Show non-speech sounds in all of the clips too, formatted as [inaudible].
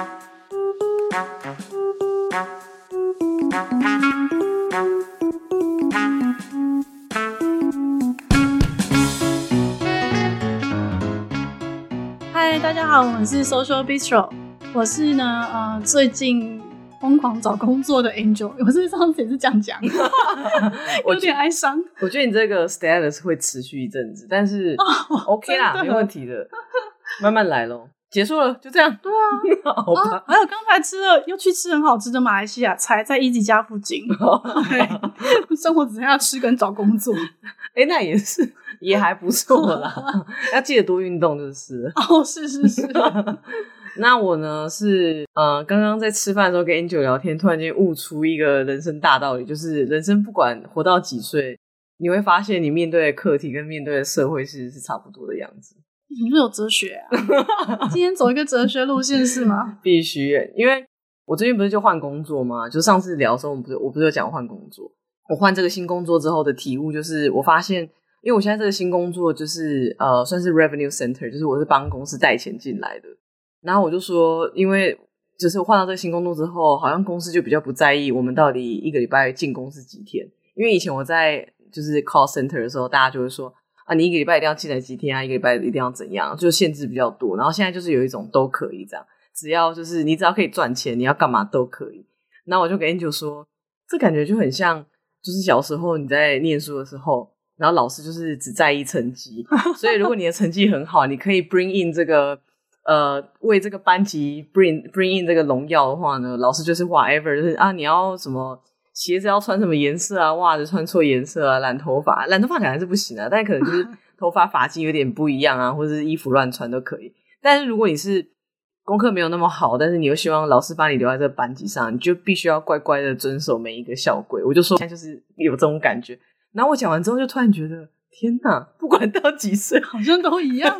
嗨，大家好，我们是 Social Bistro，我是呢，呃，最近疯狂找工作的 Angel，我是上次也是这样讲，[laughs] 有点哀伤。我觉得你这个 status 会持续一阵子，但是 OK 啦，没问题的，慢慢来咯。结束了，就这样。对啊，[laughs] 好吧。啊、还有刚才吃了，又去吃很好吃的马来西亚菜，在一级家附近。[laughs] 生活只剩下吃跟找工作。[laughs] 哎、欸，那也是，也还不错啦。要记得多运动就是。哦，是是是。那我呢是呃，刚刚在吃饭的时候跟 Angel 聊天，突然间悟出一个人生大道理，就是人生不管活到几岁，你会发现你面对的课题跟面对的社会其实是差不多的样子。你是有哲学啊？今天走一个哲学路线是吗？[laughs] 必须，因为我最近不是就换工作吗？就上次聊的时候，我们不是我不是有讲换工作？我换这个新工作之后的体悟就是，我发现，因为我现在这个新工作就是呃，算是 revenue center，就是我是帮公司带钱进来的。然后我就说，因为就是我换到这个新工作之后，好像公司就比较不在意我们到底一个礼拜进公司几天。因为以前我在就是 call center 的时候，大家就会说。啊，你一个礼拜一定要进来几天啊？一个礼拜一定要怎样？就限制比较多。然后现在就是有一种都可以这样，只要就是你只要可以赚钱，你要干嘛都可以。那我就跟 Angel 说，这感觉就很像，就是小时候你在念书的时候，然后老师就是只在意成绩，[laughs] 所以如果你的成绩很好，你可以 bring in 这个呃为这个班级 bring bring in 这个荣耀的话呢，老师就是 whatever，就是啊你要什么。鞋子要穿什么颜色啊？袜子穿错颜色啊？染头发，染头发可能是不行啊，但可能就是头发发型有点不一样啊，或者是衣服乱穿都可以。但是如果你是功课没有那么好，但是你又希望老师把你留在这个班级上，你就必须要乖乖的遵守每一个校规。我就说，现在就是有这种感觉。然后我讲完之后，就突然觉得，天哪，不管到几岁，好像都一样。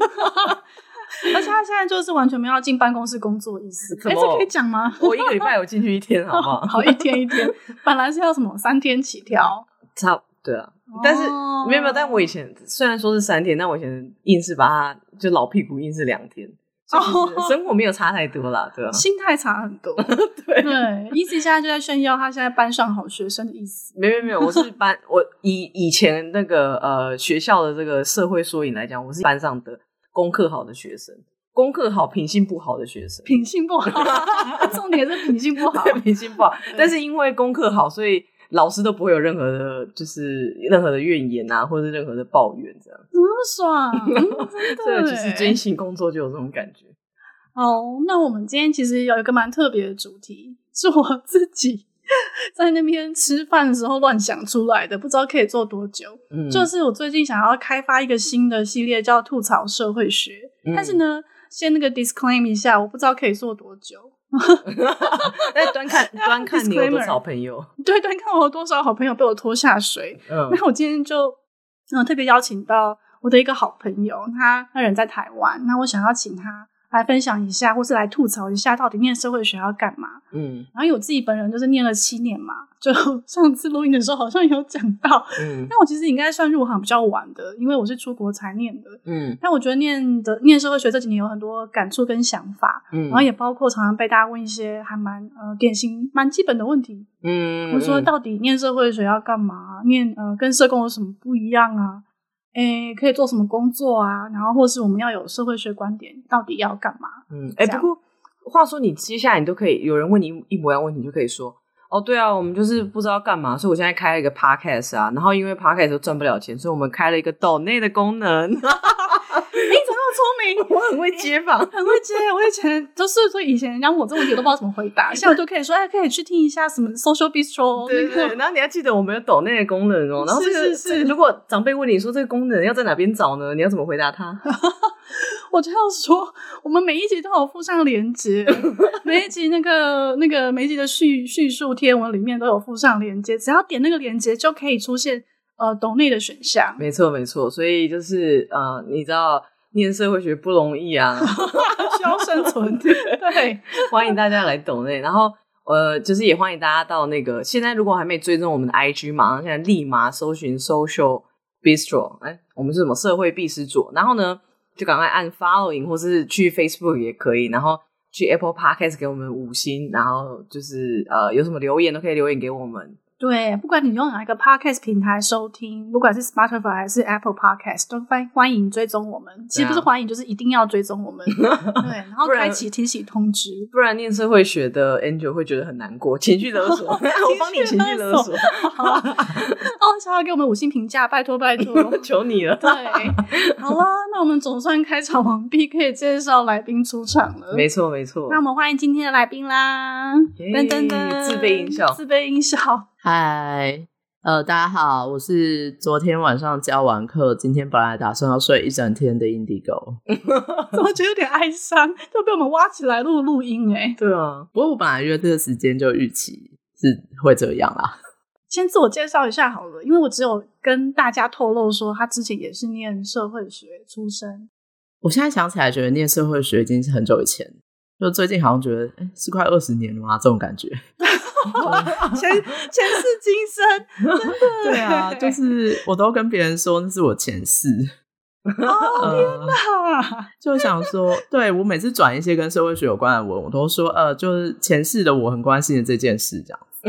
[laughs] 而且他现在就是完全没有要进办公室工作的意思，哎、欸，这可以讲吗？我一个礼拜有进去一天，好不好？[laughs] 好，一天一天，本来是要什么三天起跳，差对啊。但是、哦、没有没有，但我以前虽然说是三天，但我以前硬是把它就老屁股硬是两天，哦，生活没有差太多啦，对吧？心态差很多，对 [laughs] 对。意思现在就在炫耀他现在班上好学生的意思。没有没有，我是班我以以前那个呃学校的这个社会缩影来讲，我是班上的。功课好的学生，功课好，品性不好的学生，品性不好，[laughs] 重点是品性不好，品性不好。但是因为功课好，所以老师都不会有任何的，就是任何的怨言啊，或者是任何的抱怨，这样这么爽，[laughs] 对，就是真心工作就有这种感觉。哦，那我们今天其实有一个蛮特别的主题，是我自己。[laughs] 在那边吃饭的时候乱想出来的，不知道可以做多久。嗯，就是我最近想要开发一个新的系列，叫吐槽社会学。嗯、但是呢，先那个 disclaimer 一下，我不知道可以做多久。[laughs] 那端看 [laughs] 端看你有多少朋友？对，端看我有多少好朋友被我拖下水。嗯，那我今天就嗯特别邀请到我的一个好朋友，他他人在台湾，那我想要请他。来分享一下，或是来吐槽一下，到底念社会学要干嘛？嗯，然后我自己本人就是念了七年嘛，[laughs] 就上次录音的时候好像有讲到，嗯，但我其实应该算入行比较晚的，因为我是出国才念的，嗯，但我觉得念的念社会学这几年有很多感触跟想法，嗯，然后也包括常常被大家问一些还蛮呃典型蛮基本的问题，嗯，我说到底念社会学要干嘛？念呃跟社工有什么不一样啊？诶，可以做什么工作啊？然后或是我们要有社会学观点，到底要干嘛？嗯，诶，不过话说，你接下来你都可以有人问你一模一样问题，你就可以说哦，对啊，我们就是不知道干嘛，所以我现在开了一个 podcast 啊，然后因为 podcast 都赚不了钱，所以我们开了一个抖内的功能。[laughs] 聪明，[laughs] 我很会接访，[laughs] 很会接。我以前就是说，以前人家问我这个问题，我都不知道怎么回答。现在我就可以说，哎，可以去听一下什么 Social Bistro。对对，对。然后你要记得，我们有抖内的功能哦。然后这个是，是，是如果长辈问你说这个功能要在哪边找呢？你要怎么回答他？[laughs] 我就要说，我们每一集都有附上连接，每一集那个那个每一集的叙叙述贴文里面都有附上连接，只要点那个连接就可以出现呃抖内的选项。没错没错，所以就是呃，你知道。念社会学不容易啊，[laughs] 需要生存。对，欢迎大家来懂内，然后呃，就是也欢迎大家到那个。现在如果还没追踪我们的 IG，马上现在立马搜寻 Social Bistro，哎，我们是什么社会必思佐，然后呢，就赶快按 Following 或是去 Facebook 也可以，然后去 Apple Podcast 给我们五星，然后就是呃有什么留言都可以留言给我们。对，不管你用哪一个 podcast 平台收听，不管是 Spotify 还是 Apple Podcast，都欢欢迎追踪我们。其实不是欢迎，就是一定要追踪我们。[laughs] 对，然后开启提醒通知，不然念社会学的 Angel 会觉得很难过，情绪勒索。[laughs] [laughs] 我帮你情绪勒索。哦，想要给我们五星评价，拜托拜托，求你了。对，好啦，那我们总算开场完毕，可以介绍来宾出场了。没错没错，那我们欢迎今天的来宾啦！噔噔噔，自备音效，自备音效。嗨，呃，大家好，我是昨天晚上教完课，今天本来打算要睡一整天的 Indigo，[laughs] 怎么觉得有点哀伤？就被我们挖起来录录音哎。对啊，不过我本来约这个时间就预期是会这样啦。先自我介绍一下好了，因为我只有跟大家透露说他之前也是念社会学出身。我现在想起来，觉得念社会学已经是很久以前，就最近好像觉得，哎，是快二十年了吗？这种感觉。[laughs] 前前世今生，真的对啊，就是我都跟别人说那是我前世。哦、呃、天哪！就想说，对我每次转一些跟社会学有关的文，我都说呃，就是前世的我很关心的这件事，这样子。[laughs]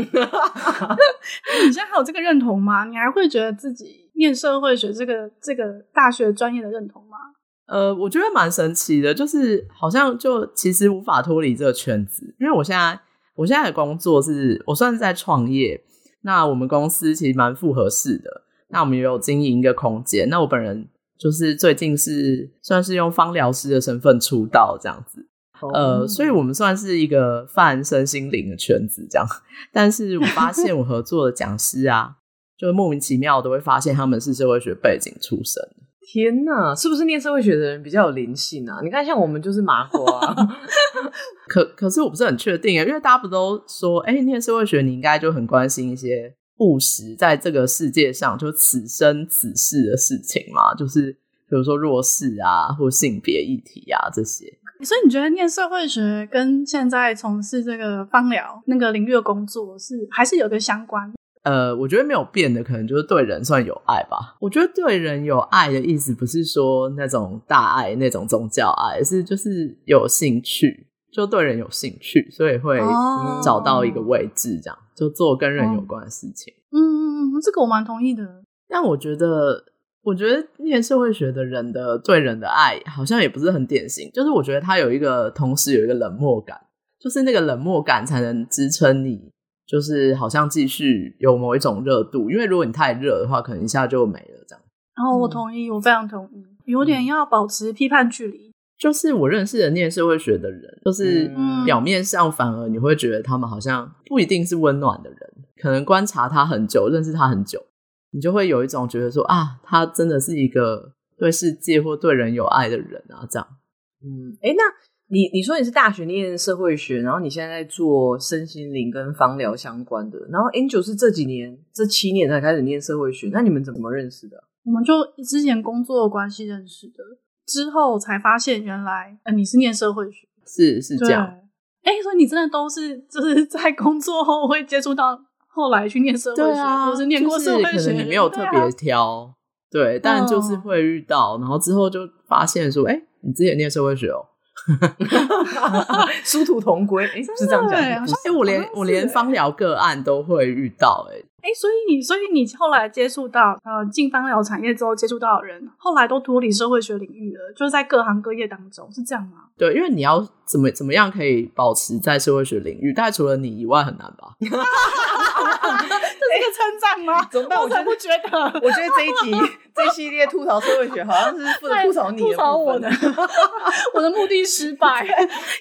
你现在还有这个认同吗？你还会觉得自己念社会学这个这个大学专业的认同吗？呃，我觉得蛮神奇的，就是好像就其实无法脱离这个圈子，因为我现在。我现在的工作是我算是在创业，那我们公司其实蛮复合式的，那我们也有经营一个空间。那我本人就是最近是算是用芳疗师的身份出道这样子，呃，所以我们算是一个泛身心灵的圈子这样。[laughs] 但是我发现我合作的讲师啊，就莫名其妙都会发现他们是社会学背景出身。天呐，是不是念社会学的人比较有灵性啊？你看，像我们就是麻瓜啊。[laughs] 可可是我不是很确定啊，因为大家不都说，哎、欸，念社会学你应该就很关心一些务实，在这个世界上就此生此世的事情嘛，就是比如说弱势啊，或性别议题啊这些。所以你觉得念社会学跟现在从事这个芳疗那个领域的工作是还是有个相关？呃，我觉得没有变的，可能就是对人算有爱吧。我觉得对人有爱的意思，不是说那种大爱、那种宗教爱，而是就是有兴趣，就对人有兴趣，所以会找到一个位置，这样、哦、就做跟人有关的事情。嗯嗯嗯，这个我蛮同意的。但我觉得，我觉得念社会学的人的对人的爱，好像也不是很典型。就是我觉得他有一个，同时有一个冷漠感，就是那个冷漠感才能支撑你。就是好像继续有某一种热度，因为如果你太热的话，可能一下就没了这样。然后我同意，嗯、我非常同意，有点要保持批判距离。就是我认识的念社会学的人，就是表面上反而你会觉得他们好像不一定是温暖的人，可能观察他很久，认识他很久，你就会有一种觉得说啊，他真的是一个对世界或对人有爱的人啊，这样。嗯，诶，那。你你说你是大学念社会学，然后你现在在做身心灵跟芳疗相关的，然后 Angel 是这几年这七年才开始念社会学，那你们怎么认识的？我们就之前工作的关系认识的，之后才发现原来呃你是念社会学，是是这样。哎，所以你真的都是就是 [laughs] 在工作后会接触到，后来去念社会学，对啊，或是念过社会学，你没有特别挑，对，啊、对，但就是会遇到，然后之后就发现说，哎，你之前念社会学哦。[laughs] 殊途同归，哎、欸，是这样讲。哎、欸，我连我连芳疗个案都会遇到、欸，哎，哎，所以所以你后来接触到呃进芳疗产业之后接触到的人，后来都脱离社会学领域了，就是在各行各业当中，是这样吗？对，因为你要怎么怎么样可以保持在社会学领域，大概除了你以外很难吧。[laughs] 这是个称赞吗？[laughs] 怎么办？我才不觉得。我觉得这一集 [laughs] 这一系列吐槽社会学，好像是负责吐槽你的，吐槽我的。[laughs] 我的目的失败。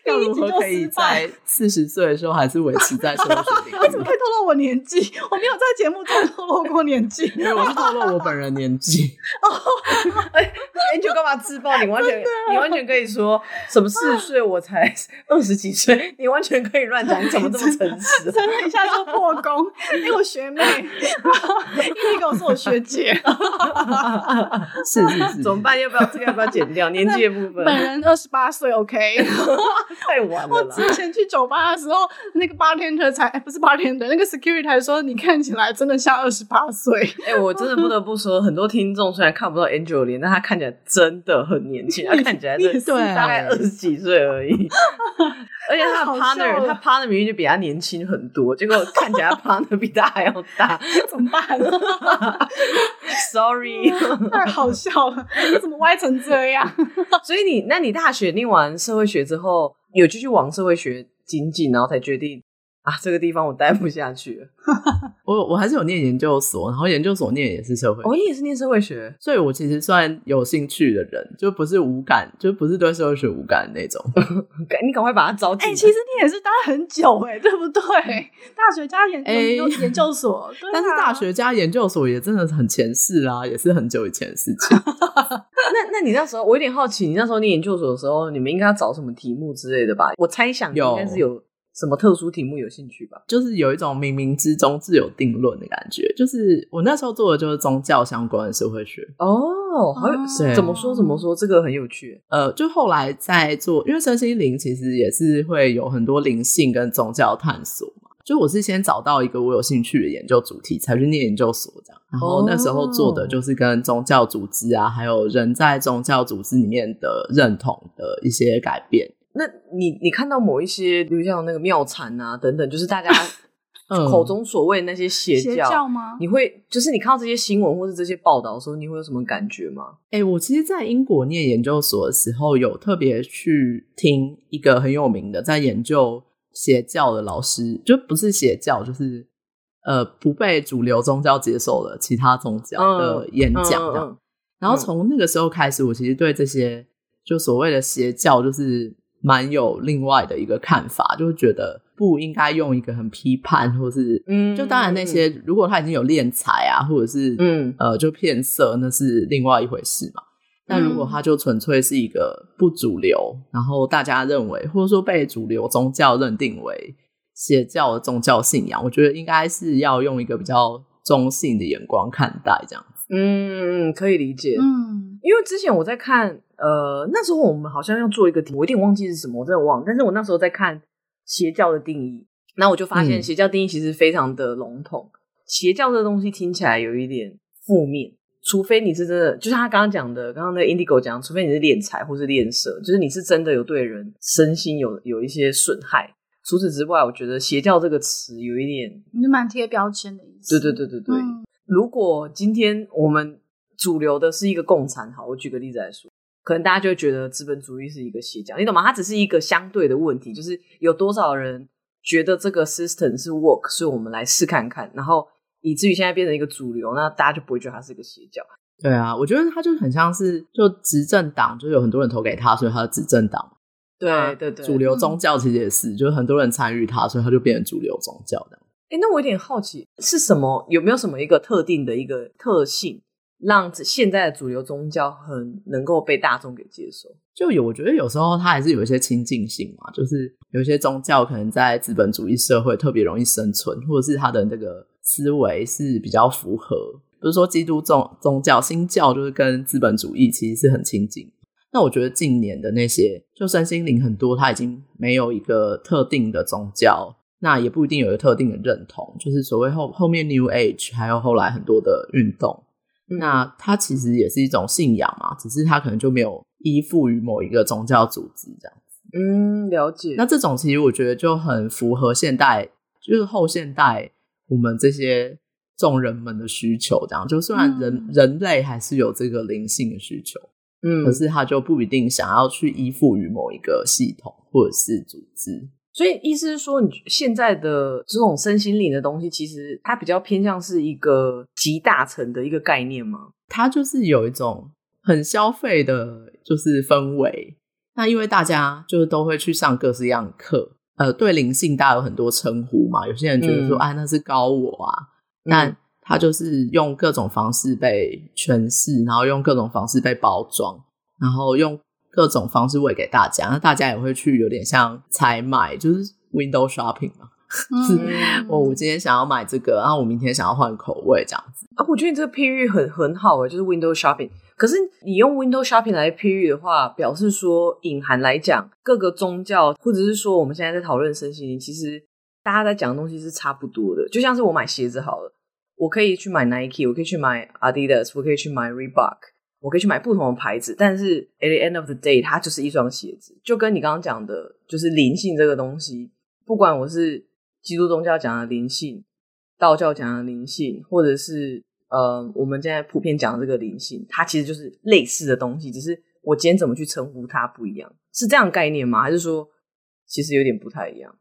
要如何可以在四十岁的时候还是维持在社会学领域？为什么会透露我年纪？我没有在节目中透露过年纪。没有我是透露我本人年纪。哦，哎，你就干嘛自爆？你完全，你完全可以说什么四十岁我才二十几岁，你完全可以乱讲。你怎么这么诚实？真的一下就破功，因为我学妹。妹，一个我说我学姐，[laughs] 是是是，怎么办？要不要这个要不要剪掉 [laughs] 年纪的部分？本人二十八岁，OK，[laughs] 太晚了。我之前去酒吧的时候，那个 bartender 才不是 bartender，那个 security 还说你看起来真的像二十八岁。哎、欸，我真的不得不说，很多听众虽然看不到 Angel 脸，但他看起来真的很年轻，他看起来对，大概二十几岁而已。而且他的 partner，他 partner 明明就比他年轻很多，结果看起来他 partner 比他还要大，[laughs] 怎么办？[laughs] Sorry，[laughs] 太好笑了，你怎么歪成这样？所以你，那你大学念完社会学之后，有继续往社会学精进，然后才决定。啊，这个地方我待不下去了。[laughs] 我我还是有念研究所，然后研究所念也是社会学。哦，也是念社会学，所以我其实算有兴趣的人，就不是无感，就不是对社会学无感的那种。[laughs] 你赶快把它招进。哎、欸，其实你也是待很久哎、欸，对不对？[laughs] 大学加研究、欸、研究所，啊、但是大学加研究所也真的是很前世啦，也是很久以前的事情。那那你那时候，我有点好奇，你那时候念研究所的时候，你们应该要找什么题目之类的吧？我猜想应该是有。什么特殊题目有兴趣吧？就是有一种冥冥之中自有定论的感觉。就是我那时候做的就是宗教相关的社会学哦，好有，怎么说怎么说，这个很有趣。呃，就后来在做，因为身心灵其实也是会有很多灵性跟宗教探索嘛。就我是先找到一个我有兴趣的研究主题，才去念研究所这样。然后那时候做的就是跟宗教组织啊，还有人在宗教组织里面的认同的一些改变。那你你看到某一些，比如像那个妙禅啊等等，就是大家口中所谓那些邪教，邪教吗？你会就是你看到这些新闻或是这些报道的时候，你会有什么感觉吗？哎、欸，我其实，在英国念研究所的时候，有特别去听一个很有名的在研究邪教的老师，就不是邪教，就是呃不被主流宗教接受的其他宗教的演讲这样。嗯嗯嗯、然后从那个时候开始，我其实对这些就所谓的邪教，就是。蛮有另外的一个看法，就是觉得不应该用一个很批判，或是嗯，就当然那些如果他已经有敛财啊，或者是嗯呃就骗色，那是另外一回事嘛。但如果他就纯粹是一个不主流，然后大家认为或者说被主流宗教认定为邪教的宗教信仰，我觉得应该是要用一个比较中性的眼光看待这样子。嗯，可以理解。嗯，因为之前我在看。呃，那时候我们好像要做一个题，我有点忘记是什么，我真的忘了。但是我那时候在看邪教的定义，那我就发现邪教定义其实非常的笼统。嗯、邪教这个东西听起来有一点负面，除非你是真的，就像他刚刚讲的，刚刚那个 Indigo 讲，除非你是敛财或是敛色，就是你是真的有对人身心有有一些损害。除此之外，我觉得邪教这个词有一点，你蛮贴标签的意思。对对对对对。嗯、如果今天我们主流的是一个共产，好，我举个例子来说。可能大家就会觉得资本主义是一个邪教，你懂吗？它只是一个相对的问题，就是有多少人觉得这个 system 是 work，所以我们来试看看，然后以至于现在变成一个主流，那大家就不会觉得它是一个邪教。对啊，我觉得它就很像是就执政党，就有很多人投给他，所以他是执政党。对对对，主流宗教其实也是，嗯、就是很多人参与他，所以他就变成主流宗教的。哎，那我有点好奇，是什么？有没有什么一个特定的一个特性？让现在的主流宗教很能够被大众给接受，就有我觉得有时候它还是有一些亲近性嘛，就是有一些宗教可能在资本主义社会特别容易生存，或者是它的那个思维是比较符合，比如说基督宗宗教新教就是跟资本主义其实是很亲近。那我觉得近年的那些就身心灵很多，它已经没有一个特定的宗教，那也不一定有一个特定的认同，就是所谓后后面 New Age 还有后来很多的运动。那它其实也是一种信仰嘛，只是它可能就没有依附于某一个宗教组织这样子。嗯，了解。那这种其实我觉得就很符合现代，就是后现代我们这些众人们的需求。这样，就虽然人、嗯、人类还是有这个灵性的需求，嗯，可是他就不一定想要去依附于某一个系统或者是组织。所以意思是说，你现在的这种身心灵的东西，其实它比较偏向是一个集大成的一个概念吗？它就是有一种很消费的，就是氛围。那因为大家就是都会去上各式各样的课，呃，对灵性大家有很多称呼嘛。有些人觉得说，啊，那是高我啊。那他就是用各种方式被诠释，然后用各种方式被包装，然后用。各种方式喂给大家，那大家也会去有点像采买，就是 window shopping 嘛。嗯，我我今天想要买这个，然后我明天想要换口味，这样子。啊，我觉得你这个譬喻很很好诶，就是 window shopping。可是你用 window shopping 来譬喻的话，表示说隐含来讲，各个宗教或者是说我们现在在讨论身心灵，其实大家在讲的东西是差不多的。就像是我买鞋子好了，我可以去买 Nike，我可以去买 Adidas，我可以去买 Reebok，我可以去买不同的牌子。但是 at the end of the day，它就是一双鞋子。就跟你刚刚讲的，就是灵性这个东西，不管我是基督宗教讲的灵性，道教讲的灵性，或者是。呃，我们现在普遍讲的这个灵性，它其实就是类似的东西，只是我今天怎么去称呼它不一样，是这样概念吗？还是说其实有点不太一样？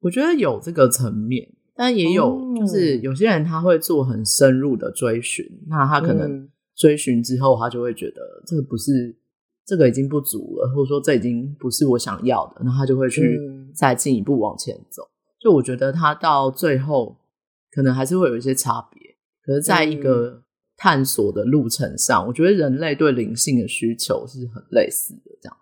我觉得有这个层面，但也有就是有些人他会做很深入的追寻，嗯、那他可能追寻之后，他就会觉得这个不是这个已经不足了，或者说这已经不是我想要的，那他就会去再进一步往前走。就我觉得他到最后可能还是会有一些差别。可是，在一个探索的路程上，嗯、我觉得人类对灵性的需求是很类似的。这样，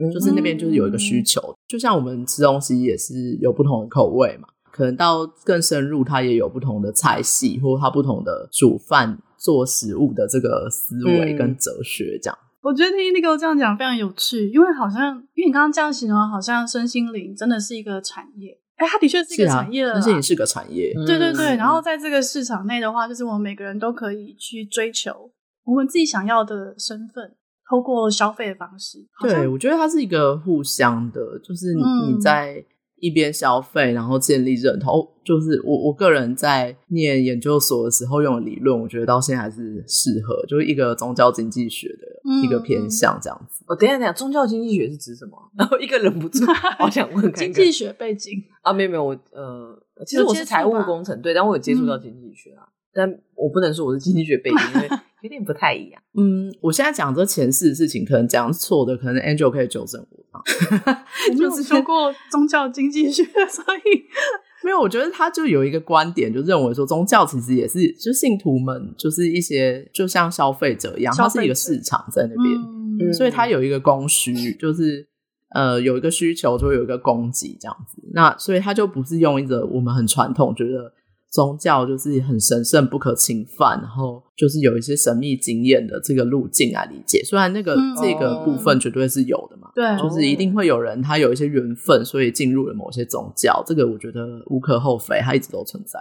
嗯、就是那边就是有一个需求，嗯、就像我们吃东西也是有不同的口味嘛。可能到更深入，它也有不同的菜系，或它不同的煮饭做食物的这个思维跟哲学。这样，嗯、我觉得听 Indigo 这样讲非常有趣，因为好像因为你刚刚这样形容，好像身心灵真的是一个产业。哎，它的确是一个产业了，身心灵是个产业。对对对，然后在这个市场内的话，就是我们每个人都可以去追求我们自己想要的身份，透过消费的方式。对，我觉得它是一个互相的，就是你在。一边消费，然后建立认同，就是我我个人在念研究所的时候用的理论，我觉得到现在还是适合，就是一个宗教经济学的一个偏向这样子。我、嗯哦、等一下等一下，宗教经济学是指什么？[laughs] 然后一个忍不住，[laughs] 好想问看看，经济学背景啊？没有没有，我呃，其实我是财务工程，对，但我有接触到经济学啊，嗯、但我不能说我是经济学背景，因为。[laughs] 有点不太一样。嗯，我现在讲这前世的事情，可能讲错的，可能 Angel 可以纠正我。[laughs] 我没有学过宗教经济学，[laughs] 所以没有。我觉得他就有一个观点，就认为说宗教其实也是，就信徒们就是一些，就像消费者一样，它是一个市场在那边，嗯、所以它有一个供需，就是呃有一个需求，就会有一个供给这样子。那所以他就不是用一个我们很传统觉得。宗教就是很神圣不可侵犯，然后就是有一些神秘经验的这个路径来理解。虽然那个、嗯、这个部分绝对是有的嘛，对，就是一定会有人他有一些缘分，所以进入了某些宗教，这个我觉得无可厚非，它一直都存在。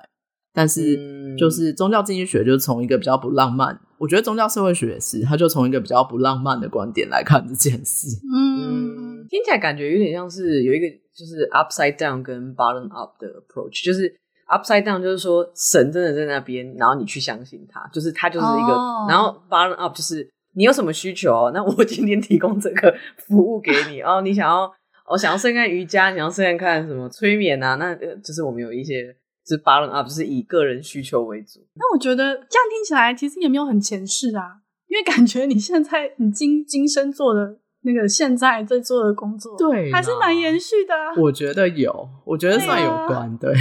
但是就是宗教经济学就是从一个比较不浪漫，我觉得宗教社会学也是，他就从一个比较不浪漫的观点来看这件事。嗯，听起来感觉有点像是有一个就是 upside down 跟 bottom up 的 approach，就是。Upside down 就是说神真的在那边，然后你去相信他，就是他就是一个。Oh. 然后 bottom up 就是你有什么需求，那我今天提供这个服务给你。哦，你想要我、哦、想要试试看瑜伽，想要试试看什么催眠啊？那就是我们有一些就是 bottom up，就是以个人需求为主。那我觉得这样听起来其实也没有很前世啊，因为感觉你现在你今今生做的。那个现在在做的工作，对，还是蛮延续的、啊。我觉得有，我觉得算有关。对，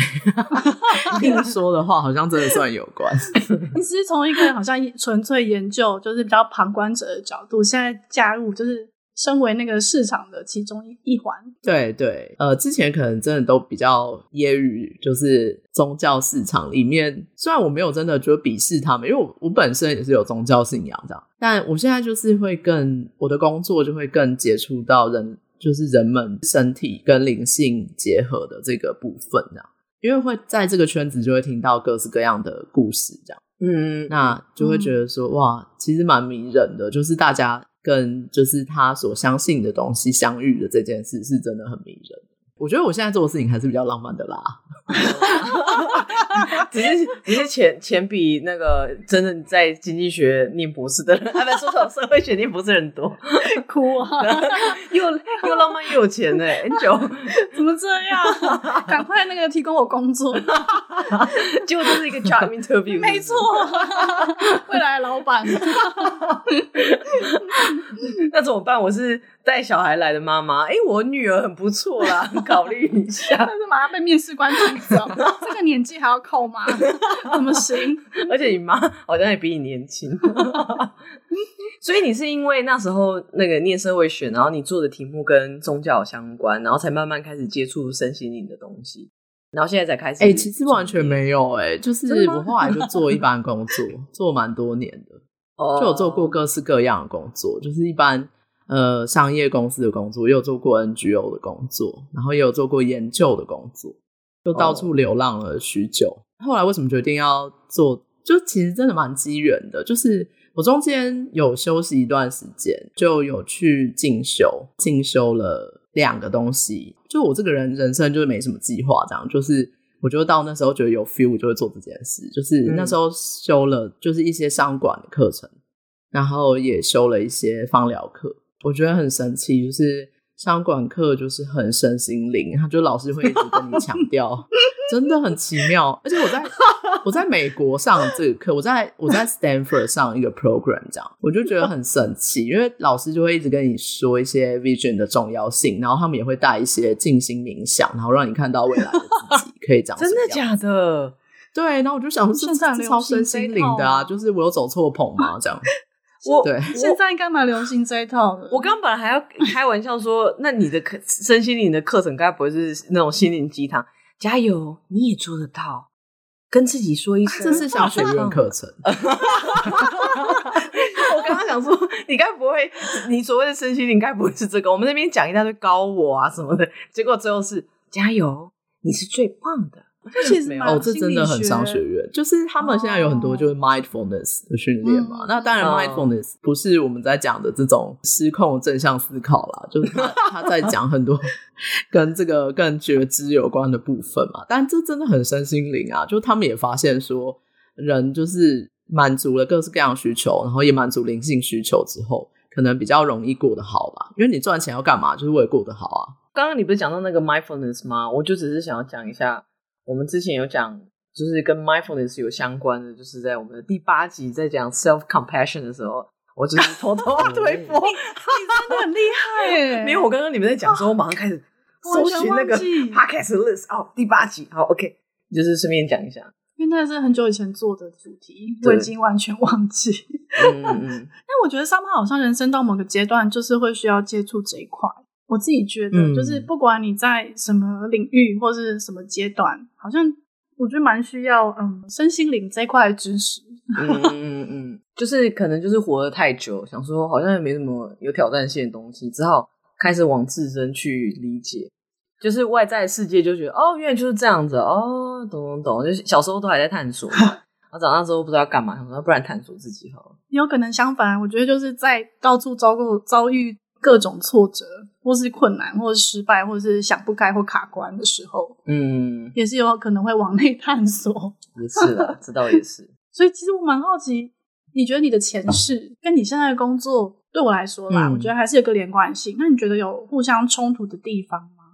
[laughs] 听、啊、说的话，好像真的算有关。[laughs] 你是从一个好像纯粹研究，就是比较旁观者的角度，现在加入，就是。身为那个市场的其中一一环，对对，呃，之前可能真的都比较揶揄，就是宗教市场里面，虽然我没有真的觉得鄙视他们，因为我我本身也是有宗教信仰这样，但我现在就是会更我的工作就会更接触到人，就是人们身体跟灵性结合的这个部分这样，因为会在这个圈子就会听到各式各样的故事这样，嗯，那就会觉得说、嗯、哇，其实蛮迷人的，就是大家。跟就是他所相信的东西相遇的这件事是真的很迷人。我觉得我现在做的事情还是比较浪漫的啦，[laughs] 只是只是钱钱比那个真的在经济学念博士的人，还没说成社会学念博士人多，[laughs] 哭啊！[laughs] 又又浪漫又有钱呢、欸，很久怎么这样？赶快那个提供我工作，结果这是一个 job interview，没错，未来的老板，那怎么办？我是。带小孩来的妈妈，哎、欸，我女儿很不错啦，[laughs] 考虑一下。但是马上被面试官踢走，[laughs] 这个年纪还要靠妈，[laughs] 怎么行？而且你妈好像也比你年轻，所以你是因为那时候那个念社会学，然后你做的题目跟宗教相关，然后才慢慢开始接触身心灵的东西。然后现在才开始。哎、欸，其实完全没有、欸，哎，就是我后来就做一般工作，做蛮多年的，就有做过各式各样的工作，就是一般呃商业公司的工作，也有做过 NGO 的工作，然后也有做过研究的工作，就到处流浪了许久。后来为什么决定要做？就其实真的蛮机缘的，就是。我中间有休息一段时间，就有去进修，进修了两个东西。就我这个人，人生就是没什么计划，这样就是，我就到那时候觉得有 feel，就会做这件事。就是那时候修了，就是一些商管的课程，然后也修了一些芳疗课。我觉得很神奇，就是商管课就是很身心灵，他就老师会一直跟你强调。真的很奇妙，而且我在我在美国上这个课，我在我在 Stanford 上一个 program，这样我就觉得很神奇，因为老师就会一直跟你说一些 vision 的重要性，然后他们也会带一些静心冥想，然后让你看到未来的自己可以长。真的假的？对，然后我就想说，现在超身心灵的啊，就是我有走错棚吗？这样，我对，现在应该蛮流行这一套的。我刚刚本来还要开玩笑说，那你的课身心灵的课程该不会是那种心灵鸡汤？加油，你也做得到。跟自己说一声，这是小学院课程。[laughs] 我刚刚想说，你该不会，你所谓的身心灵该不会是这个？我们那边讲一大堆高我啊什么的，结果最后是加油，你是最棒的。[laughs] 其实哦，这真的很商学院，就是他们现在有很多就是 mindfulness 的训练嘛。哦、那当然，mindfulness 不是我们在讲的这种失控正向思考啦，就是他 [laughs] 他在讲很多跟这个更觉知有关的部分嘛。但这真的很身心灵啊，就他们也发现说，人就是满足了各式各样需求，然后也满足灵性需求之后，可能比较容易过得好吧。因为你赚钱要干嘛？就是为了过得好啊。刚刚你不是讲到那个 mindfulness 吗？我就只是想要讲一下。我们之前有讲，就是跟 mindfulness 有相关的，就是在我们的第八集在讲 self compassion 的时候，我就是偷偷 [laughs] 推播，你真的很厉害 [laughs] 耶！没有，我刚刚你们在讲的时候，我马上开始 [laughs] 搜寻那个 podcast list 哦，第八集，好，OK，就是顺便讲一下，因为那是很久以前做的主题，我已经完全忘记。嗯嗯，但我觉得上班好像人生到某个阶段，就是会需要接触这一块。我自己觉得，就是不管你在什么领域或是什么阶段，嗯、好像我觉得蛮需要嗯身心灵这一块的知识。嗯嗯嗯，[laughs] 就是可能就是活得太久，想说好像也没什么有挑战性的东西，只好开始往自身去理解。就是外在世界就觉得哦，原来就是这样子哦，懂懂懂。就是小时候都还在探索嘛，[laughs] 然后长大之后不知道要干嘛，想说不然探索自己好了。有可能相反，我觉得就是在到处遭过遭遇各种挫折。或是困难，或是失败，或是想不开或卡关的时候，嗯，也是有可能会往内探索。[laughs] 也是啦，这倒也是。[laughs] 所以其实我蛮好奇，你觉得你的前世跟你现在的工作，对我来说啦，嗯、我觉得还是有个连贯性。那你觉得有互相冲突的地方吗？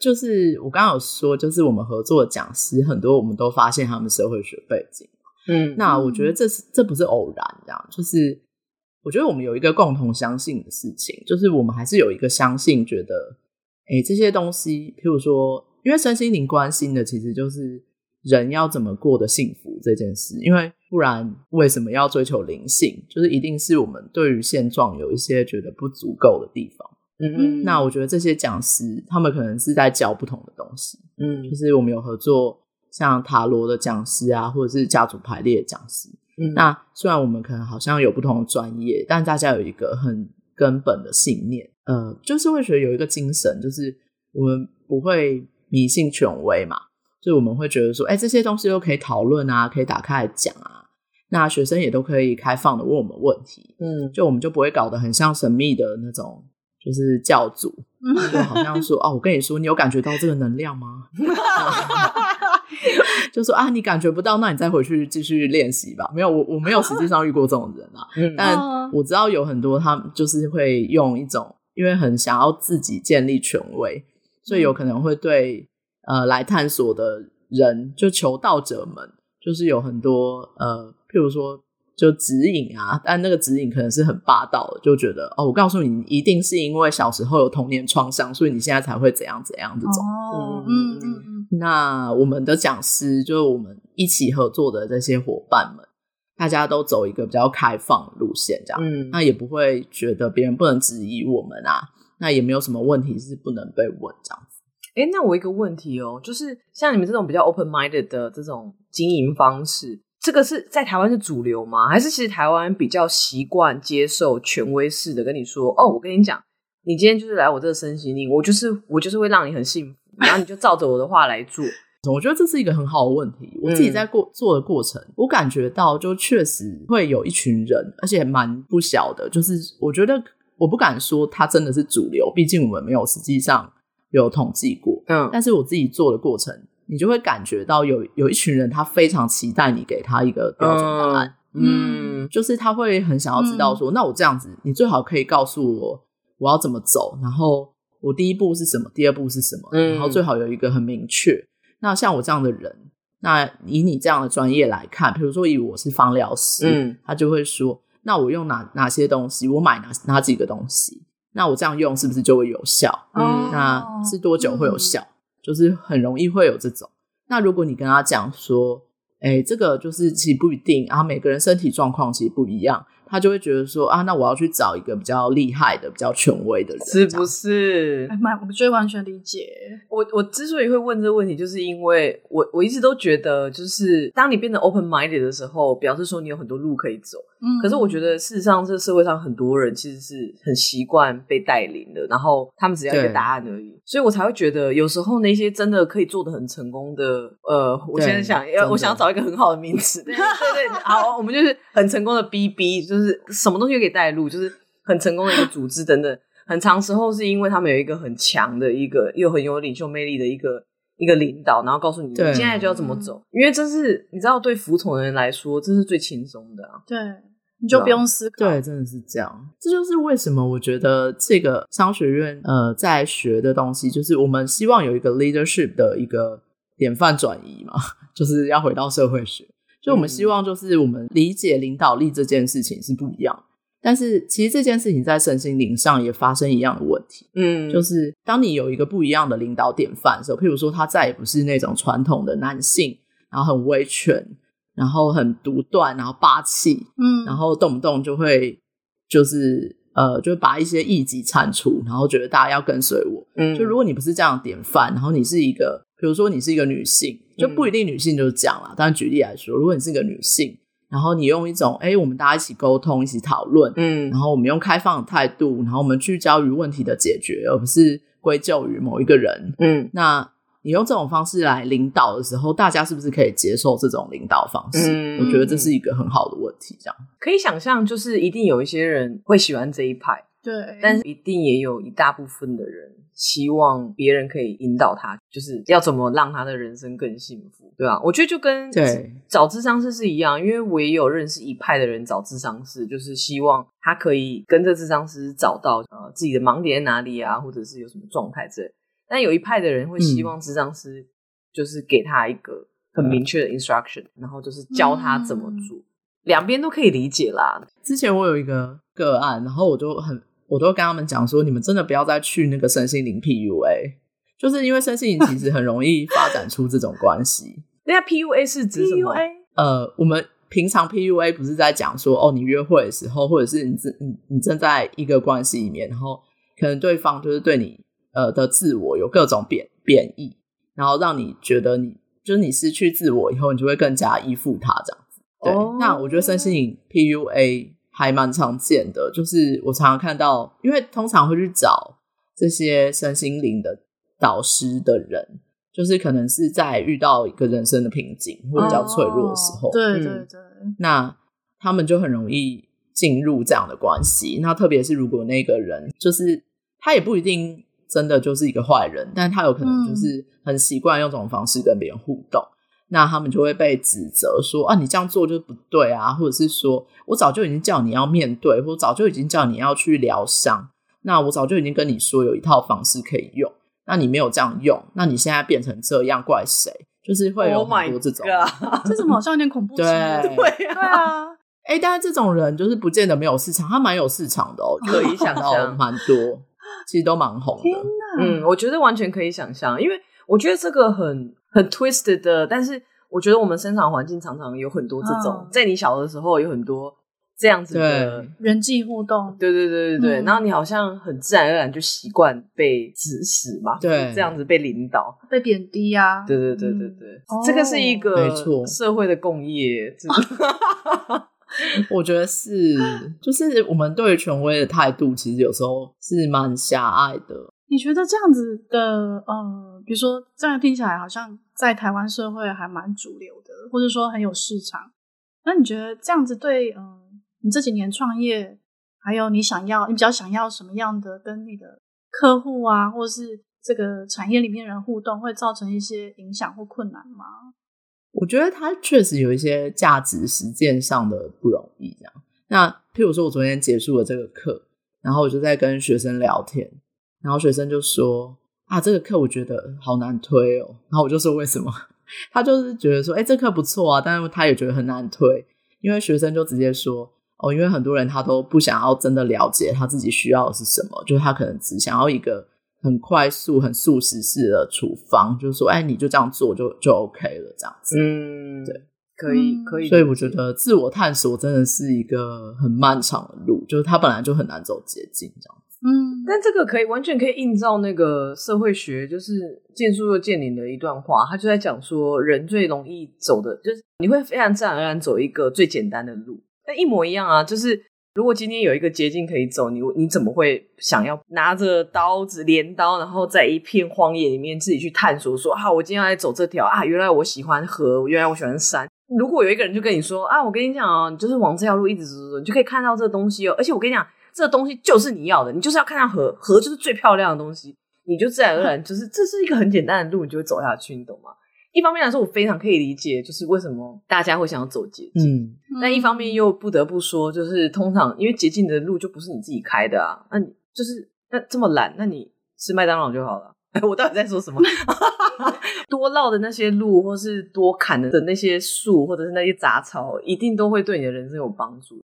就是我刚刚有说，就是我们合作的讲师很多，我们都发现他们社会学背景。嗯，那我觉得这是这不是偶然，这样就是。我觉得我们有一个共同相信的事情，就是我们还是有一个相信，觉得，哎，这些东西，譬如说，因为身心灵关心的其实就是人要怎么过得幸福这件事，因为不然为什么要追求灵性？就是一定是我们对于现状有一些觉得不足够的地方。嗯嗯，那我觉得这些讲师他们可能是在教不同的东西。嗯，就是我们有合作像塔罗的讲师啊，或者是家族排列的讲师。嗯，那虽然我们可能好像有不同的专业，但大家有一个很根本的信念，呃，就是会觉得有一个精神，就是我们不会迷信权威嘛，所以我们会觉得说，哎，这些东西都可以讨论啊，可以打开来讲啊，那学生也都可以开放的问我们问题，嗯，就我们就不会搞得很像神秘的那种，就是教主，就好像说，哦，我跟你说，你有感觉到这个能量吗？[laughs] 就说啊，你感觉不到，那你再回去继续练习吧。没有，我我没有实际上遇过这种人啊。但我知道有很多他们就是会用一种，因为很想要自己建立权威，所以有可能会对呃来探索的人，就求道者们，就是有很多呃，譬如说就指引啊，但那个指引可能是很霸道的，就觉得哦，我告诉你，一定是因为小时候有童年创伤，所以你现在才会怎样怎样这种。哦，嗯嗯。那我们的讲师，就是我们一起合作的这些伙伴们，大家都走一个比较开放路线，这样，嗯，那也不会觉得别人不能质疑我们啊，那也没有什么问题是不能被问这样子。哎，那我一个问题哦，就是像你们这种比较 open minded 的这种经营方式，这个是在台湾是主流吗？还是其实台湾比较习惯接受权威式的跟你说，哦，我跟你讲，你今天就是来我这个身心灵，我就是我就是会让你很幸福，然后你就照着我的话来做。[laughs] 我觉得这是一个很好的问题。我自己在过做的过程，嗯、我感觉到就确实会有一群人，而且蛮不小的。就是我觉得我不敢说他真的是主流，毕竟我们没有实际上有统计过。嗯，但是我自己做的过程，你就会感觉到有有一群人，他非常期待你给他一个标准答案。嗯，嗯，就是他会很想要知道说，嗯、那我这样子，你最好可以告诉我我要怎么走，然后我第一步是什么，第二步是什么，嗯、然后最好有一个很明确。那像我这样的人，那以你这样的专业来看，比如说以我是芳疗师，嗯，他就会说，那我用哪哪些东西，我买哪哪几个东西，那我这样用是不是就会有效？嗯，那是多久会有效？就是很容易会有这种。那如果你跟他讲说，哎，这个就是其实不一定，啊每个人身体状况其实不一样。他就会觉得说啊，那我要去找一个比较厉害的、比较权威的人，是不是？哎妈，我觉得完全理解。我我之所以会问这个问题，就是因为我我一直都觉得，就是当你变得 open minded 的时候，表示说你有很多路可以走。嗯，可是我觉得事实上，这个社会上很多人其实是很习惯被带领的，然后他们只要一个答案而已。所以我才会觉得，有时候那些真的可以做的很成功的，呃，我现在想要，我想要找一个很好的名词。[laughs] 对对对，好，我们就是很成功的 BB，就是。就是什么东西可以带路，就是很成功的一个组织等等。很长时候是因为他们有一个很强的一个又很有领袖魅力的一个一个领导，然后告诉你你现在就要怎么走。因为这是你知道，对服从的人来说，这是最轻松的啊。对，你就不用思考。对，真的是这样。这就是为什么我觉得这个商学院呃在学的东西，就是我们希望有一个 leadership 的一个典范转移嘛，[laughs] 就是要回到社会学。就我们希望，就是我们理解领导力这件事情是不一样，但是其实这件事情在身心灵上也发生一样的问题。嗯，就是当你有一个不一样的领导典范的时候，譬如说他再也不是那种传统的男性，然后很威权，然后很独断，然后霸气，嗯，然后动不动就会就是呃，就把一些异己铲除，然后觉得大家要跟随我。嗯，就如果你不是这样的典范，然后你是一个。比如说，你是一个女性，就不一定女性就是讲了。当然、嗯，举例来说，如果你是一个女性，然后你用一种哎，我们大家一起沟通、一起讨论，嗯，然后我们用开放的态度，然后我们聚焦于问题的解决，而不是归咎于某一个人，嗯，那你用这种方式来领导的时候，大家是不是可以接受这种领导方式？嗯，我觉得这是一个很好的问题。这样可以想象，就是一定有一些人会喜欢这一派，对，但是一定也有一大部分的人。希望别人可以引导他，就是要怎么让他的人生更幸福，对吧？我觉得就跟找智商师是一样，因为我也有认识一派的人找智商师，就是希望他可以跟着智商师找到呃自己的盲点在哪里啊，或者是有什么状态之类。但有一派的人会希望智商师就是给他一个很明确的 instruction，、嗯、然后就是教他怎么做，嗯、两边都可以理解啦。之前我有一个个案，然后我就很。我都跟他们讲说，你们真的不要再去那个身心灵 PUA，就是因为身心灵其实很容易发展出这种关系。[laughs] 那 PUA 是指什么？呃，我们平常 PUA 不是在讲说，哦，你约会的时候，或者是你正你你正在一个关系里面，然后可能对方就是对你呃的自我有各种贬贬义，然后让你觉得你就是你失去自我以后，你就会更加依附他这样子。对，oh. 那我觉得身心灵 PUA。还蛮常见的，就是我常常看到，因为通常会去找这些身心灵的导师的人，就是可能是在遇到一个人生的瓶颈或比较脆弱的时候，哦、对对对、嗯，那他们就很容易进入这样的关系。那特别是如果那个人就是他也不一定真的就是一个坏人，但他有可能就是很习惯用这种方式跟别人互动。那他们就会被指责说啊，你这样做就是不对啊，或者是说我早就已经叫你要面对，或早就已经叫你要去疗伤。那我早就已经跟你说有一套方式可以用，那你没有这样用，那你现在变成这样，怪谁？就是会有很多这种，oh、[laughs] 这怎么好像有点恐怖？对对啊，哎、欸，但是这种人就是不见得没有市场，他蛮有市场的哦，可以想到蛮多，其实都蛮红的。天，嗯，我觉得完全可以想象，因为我觉得这个很。很 twisted 的，但是我觉得我们生长环境常常有很多这种，oh. 在你小的时候有很多这样子的人际互动，对对对对对，嗯、然后你好像很自然而然就习惯被指使嘛，对，这样子被领导、被贬低啊，对对对对对，嗯、这个是一个没错。社会的共业，错 [laughs] [laughs] 我觉得是，就是我们对于权威的态度，其实有时候是蛮狭隘的。你觉得这样子的，呃，比如说这样听起来好像在台湾社会还蛮主流的，或者说很有市场，那你觉得这样子对，嗯、你这几年创业，还有你想要，你比较想要什么样的跟你的客户啊，或是这个产业里面人互动，会造成一些影响或困难吗？我觉得它确实有一些价值实践上的不容易。这样，那譬如说，我昨天结束了这个课，然后我就在跟学生聊天，然后学生就说：“啊，这个课我觉得好难推哦。”然后我就说：“为什么？” [laughs] 他就是觉得说：“哎，这课不错啊，但是他也觉得很难推，因为学生就直接说。”哦，因为很多人他都不想要真的了解他自己需要的是什么，就是他可能只想要一个很快速、很速食式的处方，就是说，哎，你就这样做就就 OK 了，这样子。嗯，对，可以，可以。所以我觉得自我探索真的是一个很漫长的路，就是他本来就很难走捷径，这样子。嗯，但这个可以完全可以映照那个社会学，就是见树又建林的一段话，他就在讲说，人最容易走的，就是你会非常自然而然走一个最简单的路。但一模一样啊！就是如果今天有一个捷径可以走，你你怎么会想要拿着刀子镰刀，然后在一片荒野里面自己去探索说？说啊，我今天要来走这条啊！原来我喜欢河，原来我喜欢山。如果有一个人就跟你说啊，我跟你讲哦，你就是往这条路一直走走，你就可以看到这东西哦。而且我跟你讲，这东西就是你要的，你就是要看到河，河就是最漂亮的东西，你就自然而然 [laughs] 就是这是一个很简单的路，你就会走下去，你懂吗？一方面来说，我非常可以理解，就是为什么大家会想要走捷径。嗯，但一方面又不得不说，就是通常因为捷径的路就不是你自己开的啊，那你就是那这么懒，那你吃麦当劳就好了。哎 [laughs] 我到底在说什么？[laughs] 多绕的那些路，或是多砍的那些树，或者是那些杂草，一定都会对你的人生有帮助。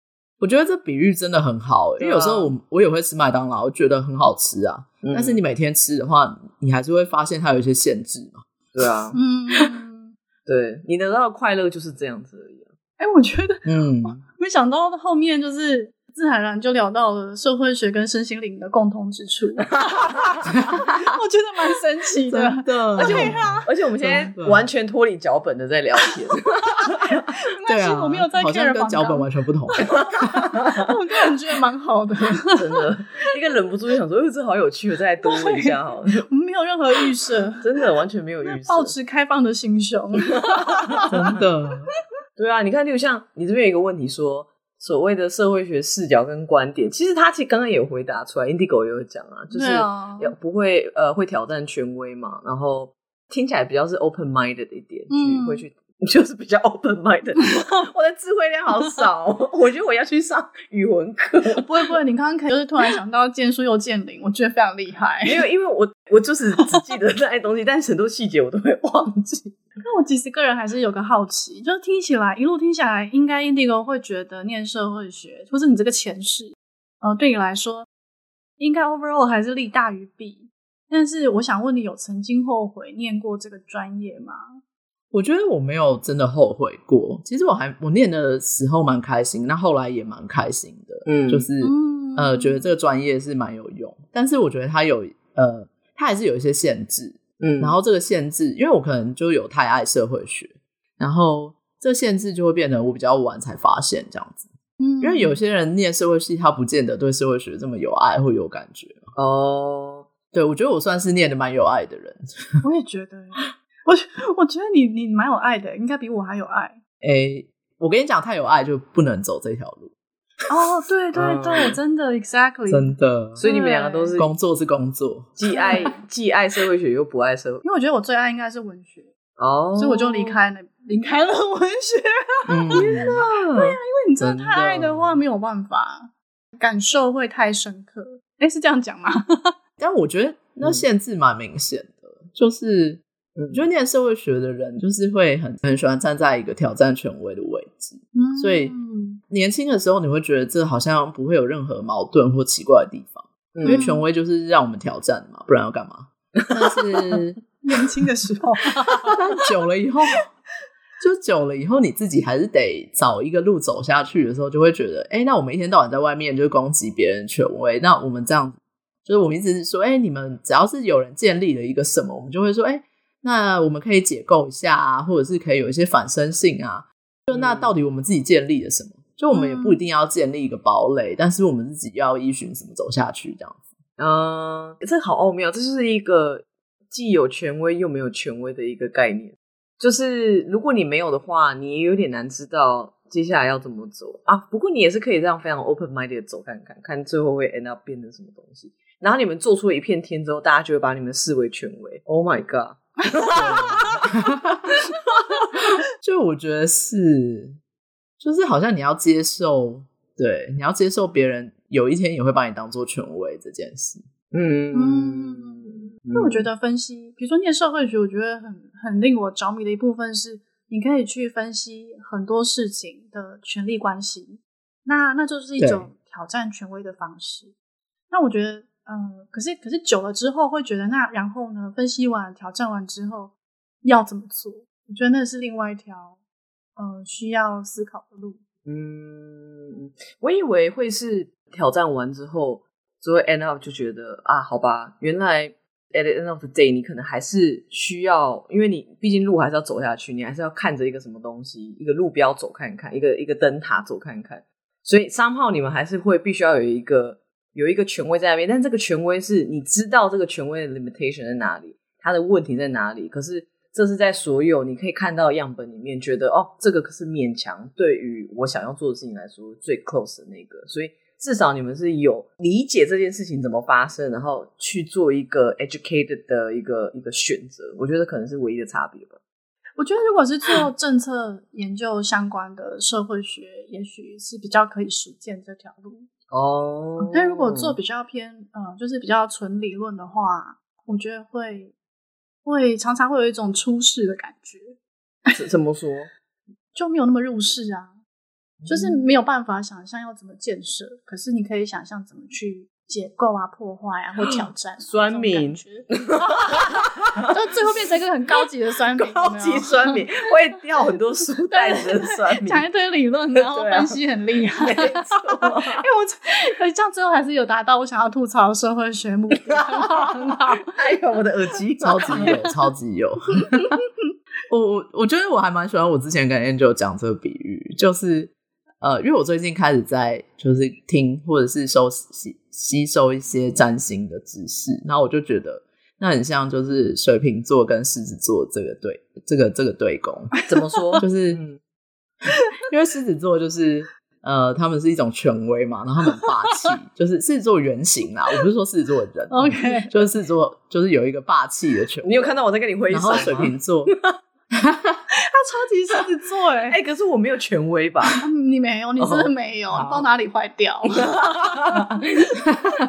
我觉得这比喻真的很好，因为有时候我我也会吃麦当劳，我觉得很好吃啊。嗯，但是你每天吃的话，你还是会发现它有一些限制嘛。对啊，嗯，[laughs] 对，你得到的快乐就是这样子而已啊。哎，我觉得，嗯，没想到后面就是。自然而然就聊到了社会学跟身心灵的共通之处，[laughs] 我觉得蛮神奇的，真的。而且，而且我们现在完全脱离脚本的在聊天，[laughs] 对啊，我没有在好像跟脚本完全不同，[laughs] 我个人觉得蛮好的，真的。一个忍不住就想说，哎，这好有趣，我再来多问一下好了。我们没有任何预设，真的完全没有预设，保持开放的心胸，真的。对啊，你看，就像你这边有一个问题说。所谓的社会学视角跟观点，其实他其实刚刚也有回答出来，Indigo 也有讲啊，就是要不会呃会挑战权威嘛，然后听起来比较是 open minded 一点，嗯，会去就是比较 open minded。[laughs] 我的智慧量好少，[laughs] 我觉得我要去上语文课。不会不会，你刚刚可以就是突然想到见树又见林，我觉得非常厉害。因为因为我我就是只记得那些东西，[laughs] 但是很多细节我都会忘记。那我其实个人还是有个好奇，就是听起来一路听下来，应该 Indigo 会觉得念社会学，或是你这个前世，呃，对你来说，应该 overall 还是利大于弊。但是我想问你，有曾经后悔念过这个专业吗？我觉得我没有真的后悔过。其实我还我念的时候蛮开心，那后来也蛮开心的。嗯，就是、嗯、呃，觉得这个专业是蛮有用。但是我觉得它有呃，它还是有一些限制。嗯，然后这个限制，因为我可能就有太爱社会学，然后这个限制就会变得我比较晚才发现这样子。嗯，因为有些人念社会系，他不见得对社会学这么有爱或有感觉。哦，对，我觉得我算是念的蛮有爱的人。我也觉得，[laughs] 我我觉得你你蛮有爱的，应该比我还有爱。诶，我跟你讲，太有爱就不能走这条路。哦，对对对，嗯、[laughs] 真的，exactly，真的，所以你们两个都是工作是工作，既爱 [laughs] 既爱社会学又不爱社会，因为我觉得我最爱应该是文学哦，所以我就离开了离开了文学。天哪、嗯，对呀、啊，因为你真的太爱的话，没有办法感受会太深刻。哎，是这样讲吗？但我觉得那限制蛮明显的，嗯、就是。嗯，就念社会学的人，就是会很很喜欢站在一个挑战权威的位置，嗯，所以年轻的时候你会觉得这好像不会有任何矛盾或奇怪的地方，嗯，因为权威就是让我们挑战嘛，不然要干嘛？[laughs] 但是 [laughs] 年轻的时候，[laughs] 但久了以后，就久了以后，你自己还是得找一个路走下去的时候，就会觉得，哎，那我们一天到晚在外面就攻击别人权威，那我们这样子，就是我们一直是说，哎，你们只要是有人建立了一个什么，我们就会说，哎，那我们可以解构一下啊，或者是可以有一些反身性啊。就那到底我们自己建立了什么？就我们也不一定要建立一个堡垒，但是我们自己要依循什么走下去，这样子。嗯，这好奥妙，这就是一个既有权威又没有权威的一个概念。就是如果你没有的话，你也有点难知道接下来要怎么走啊。不过你也是可以这样非常 open minded 的走看看，看最后会 end up 变成什么东西。然后你们做出了一片天之后，大家就会把你们视为权威。Oh my god！[laughs] 就我觉得是，就是好像你要接受，对，你要接受别人有一天也会把你当做权威这件事。嗯嗯。那、嗯、我觉得分析，比如说念社会学，我觉得很很令我着迷的一部分是，你可以去分析很多事情的权力关系，那那就是一种挑战权威的方式。那我觉得，嗯、可是可是久了之后，会觉得那然后呢，分析完、挑战完之后要怎么做？我觉得那是另外一条，呃，需要思考的路。嗯，我以为会是挑战完之后，就会 end up 就觉得啊，好吧，原来。At the end of the day，你可能还是需要，因为你毕竟路还是要走下去，你还是要看着一个什么东西，一个路标走看看，一个一个灯塔走看看。所以三号你们还是会必须要有一个有一个权威在那边，但这个权威是你知道这个权威的 limitation 在哪里，它的问题在哪里。可是，这是在所有你可以看到的样本里面，觉得哦，这个可是勉强对于我想要做的事情来说最 close 的那个，所以。至少你们是有理解这件事情怎么发生，然后去做一个 educated 的一个一个选择，我觉得可能是唯一的差别吧。我觉得如果是做政策研究相关的社会学，也许是比较可以实践这条路哦。但如果做比较偏，嗯，就是比较纯理论的话，我觉得会会常常会有一种出世的感觉。[laughs] 怎么说？就没有那么入世啊。就是没有办法想象要怎么建设，可是你可以想象怎么去解构啊、破坏啊 [gasps] 或挑战。酸民，就 [laughs] 最后变成一个很高级的酸民，高级酸民会掉很多书袋的酸民，讲一堆理论，然后分析很厉害。[laughs] 因为我这样最后还是有达到我想要吐槽社会学目的，很好，很好。哎呦，我的耳机 [laughs] 超级有，超级有。我我我觉得我还蛮喜欢我之前跟 Angel 讲这个比喻，就是。呃，因为我最近开始在就是听或者是收吸吸收一些占星的知识，然后我就觉得那很像就是水瓶座跟狮子座这个对这个这个对攻，[laughs] 怎么说？就是 [laughs] 因为狮子座就是呃，他们是一种权威嘛，然后他们很霸气，[laughs] 就是狮子座原型啦，我不是说狮子座的人，OK，就是狮子座就是有一个霸气的权威。你有看到我在跟你挥手吗？然后水瓶座。他超级狮子座哎 [laughs] 哎，可是我没有权威吧？[laughs] 你没有，你真的没有，不知道哪里坏掉。[laughs]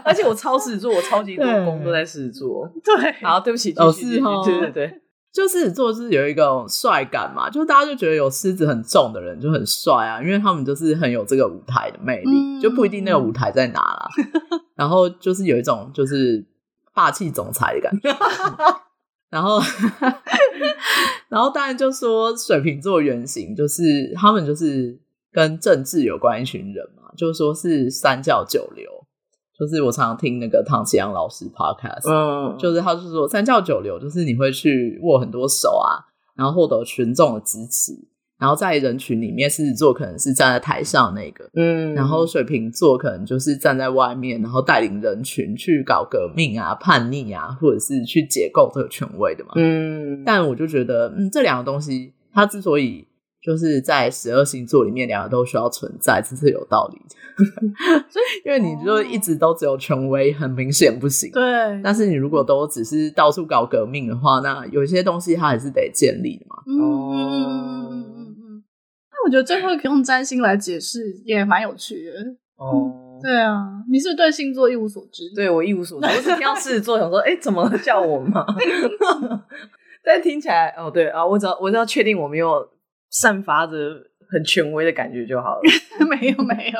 而且我超狮子座，我超级多工都在狮子座。对，好，对不起，哦是哦，对对对，就狮子座是有一个帅感嘛，就大家就觉得有狮子很重的人就很帅啊，因为他们就是很有这个舞台的魅力，就不一定那个舞台在哪啦。然后就是有一种就是霸气总裁的感觉。然后，然后当然就说水瓶座原型就是他们就是跟政治有关一群人嘛，就说是三教九流，就是我常常听那个唐启阳老师 podcast，嗯，就是他是说三教九流，就是你会去握很多手啊，然后获得群众的支持。然后在人群里面，狮子座可能是站在台上那个，嗯，然后水瓶座可能就是站在外面，然后带领人群去搞革命啊、叛逆啊，或者是去解构这个权威的嘛，嗯。但我就觉得，嗯，这两个东西，它之所以就是在十二星座里面，两个都需要存在，这是有道理的。所以，因为你就一直都只有权威，很明显不行。对。但是你如果都只是到处搞革命的话，那有些东西它还是得建立的嘛。嗯，那。我觉得最后用占星来解释也蛮有趣的哦、嗯。对啊，你是不是对星座一无所知？对，我一无所知，我只听到狮子座，想说，哎、欸，怎么叫我嘛？[laughs] 但听起来，哦，对啊，我只要我只要确定我没有散发着很权威的感觉就好了。[laughs] 没有，没有。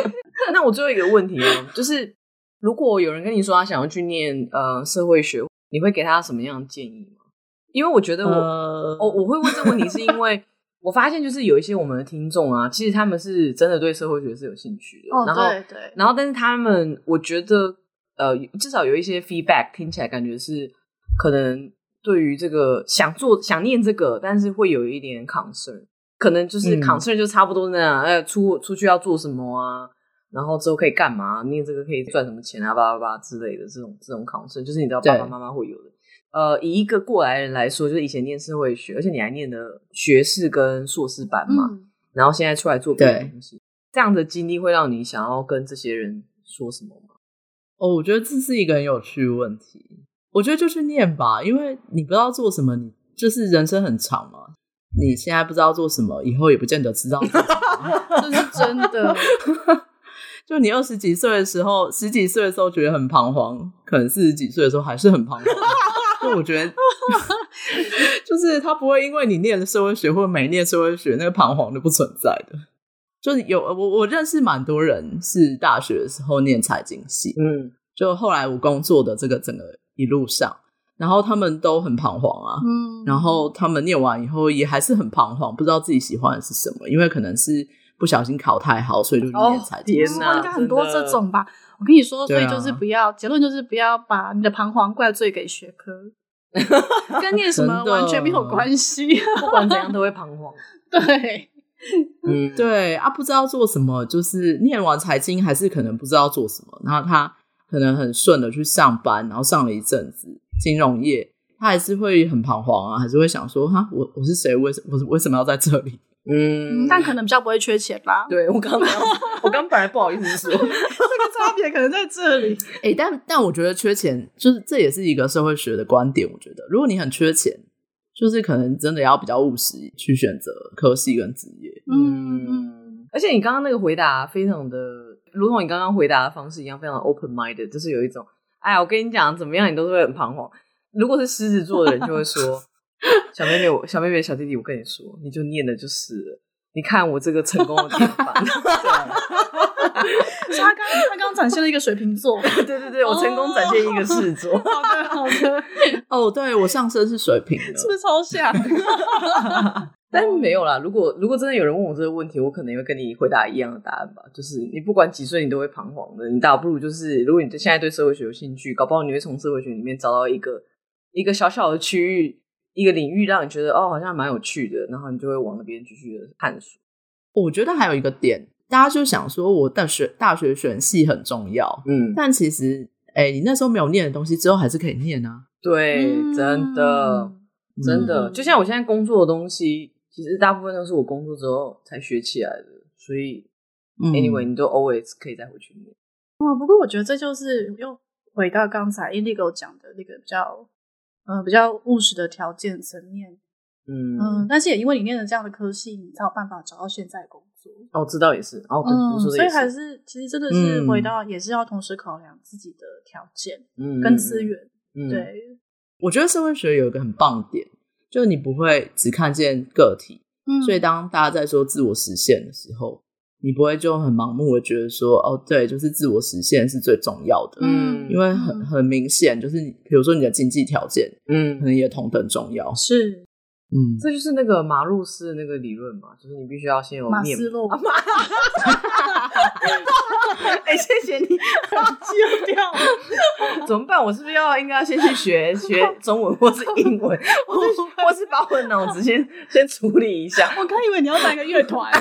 [laughs] 那我最后一个问题哦，就是如果有人跟你说他想要去念呃社会学，你会给他什么样的建议吗？因为我觉得我，我、呃、我会问这个问题，是因为。[laughs] 我发现就是有一些我们的听众啊，其实他们是真的对社会学是有兴趣的。哦，然后对对。然后，但是他们，我觉得，呃，至少有一些 feedback，听起来感觉是可能对于这个想做、想念这个，但是会有一点 concern，可能就是 concern 就差不多那样，呃、嗯，出出去要做什么啊？然后之后可以干嘛？念这个可以赚什么钱啊？叭叭叭之类的这种这种 concern，就是你知道爸爸妈妈会有的。呃，以一个过来人来说，就是以前念社会学，而且你还念的学士跟硕士班嘛，嗯、然后现在出来做别的东西，这样的经历会让你想要跟这些人说什么吗？哦，我觉得这是一个很有趣的问题。我觉得就去念吧，因为你不知道做什么，你就是人生很长嘛。你现在不知道做什么，以后也不见得知道做什么。[laughs] 这是真的。[laughs] 就你二十几岁的时候，十几岁的时候觉得很彷徨，可能四十几岁的时候还是很彷徨。[laughs] 就我觉得，就是他不会因为你念了社会学或者没念社会学，那个彷徨就不存在的。就是有我，我认识蛮多人是大学的时候念财经系，嗯，就后来我工作的这个整个一路上，然后他们都很彷徨啊，嗯，然后他们念完以后也还是很彷徨，不知道自己喜欢的是什么，因为可能是不小心考太好，所以就念财经天哪，应该很多这种吧。我跟你说，所以就是不要，结论就是不要把你的彷徨怪罪给学科，[laughs] 跟念什么完全没有关系。[laughs] 不管怎样都会彷徨。[laughs] 对，嗯，对啊，不知道做什么，就是念完财经还是可能不知道做什么。然后他可能很顺的去上班，然后上了一阵子金融业，他还是会很彷徨啊，还是会想说，哈，我我是谁？为什我为什么要在这里？嗯，但可能比较不会缺钱吧。对，我刚刚我刚本来不好意思说，[laughs] 这个差别可能在这里。哎、欸，但但我觉得缺钱，就是这也是一个社会学的观点。我觉得，如果你很缺钱，就是可能真的要比较务实去选择科系跟职业。嗯，嗯，而且你刚刚那个回答非常的，如同你刚刚回答的方式一样，非常 open minded，就是有一种，哎呀，我跟你讲，怎么样，你都是会很彷徨。如果是狮子座的人，就会说。[laughs] 小妹妹，我小妹妹，小弟弟，我跟你说，你就念的就是了。你看我这个成功的典范。[laughs] 他刚他刚展现了一个水瓶座，[laughs] 对对对，我成功展现一个狮子座。好的好的，哦，对我上身是水瓶的，是不是超像？但没有啦。如果如果真的有人问我这个问题，我可能会跟你回答一样的答案吧。就是你不管几岁，你都会彷徨的。你倒不如就是，如果你现在对社会学有兴趣，搞不好你会从社会学里面找到一个一个小小的区域。一个领域让你觉得哦，好像蛮有趣的，然后你就会往那边继续的探索。我觉得还有一个点，大家就想说，我大学大学选系很重要，嗯，但其实，哎、欸，你那时候没有念的东西，之后还是可以念啊。对，真的，嗯、真的，就像我现在工作的东西，其实大部分都是我工作之后才学起来的，所以、嗯、，anyway，你都 always 可以再回去念。哦，不过我觉得这就是又回到刚才 Indigo 讲的那个比较。嗯，比较务实的条件层面，嗯嗯，但是也因为你念了这样的科系，你才有办法找到现在工作。哦，知道也是，哦，对，嗯，所以还是其实真的是回到，也是要同时考量自己的条件，嗯，跟资源。嗯，对，我觉得社会学有一个很棒的点，就你不会只看见个体，嗯，所以当大家在说自我实现的时候。你不会就很盲目的觉得说，哦，对，就是自我实现是最重要的，嗯，因为很很明显，就是你比如说你的经济条件，嗯，可能也同等重要，是，嗯，这就是那个马路斯的那个理论嘛，就是你必须要先有马斯洛，[laughs] 哎、欸，谢谢你，[laughs] 丢掉了，怎么办？我是不是要应该要先去学 [laughs] 学中文或是英文，或是或是把我的脑子先先处理一下？我刚以为你要当一个乐团。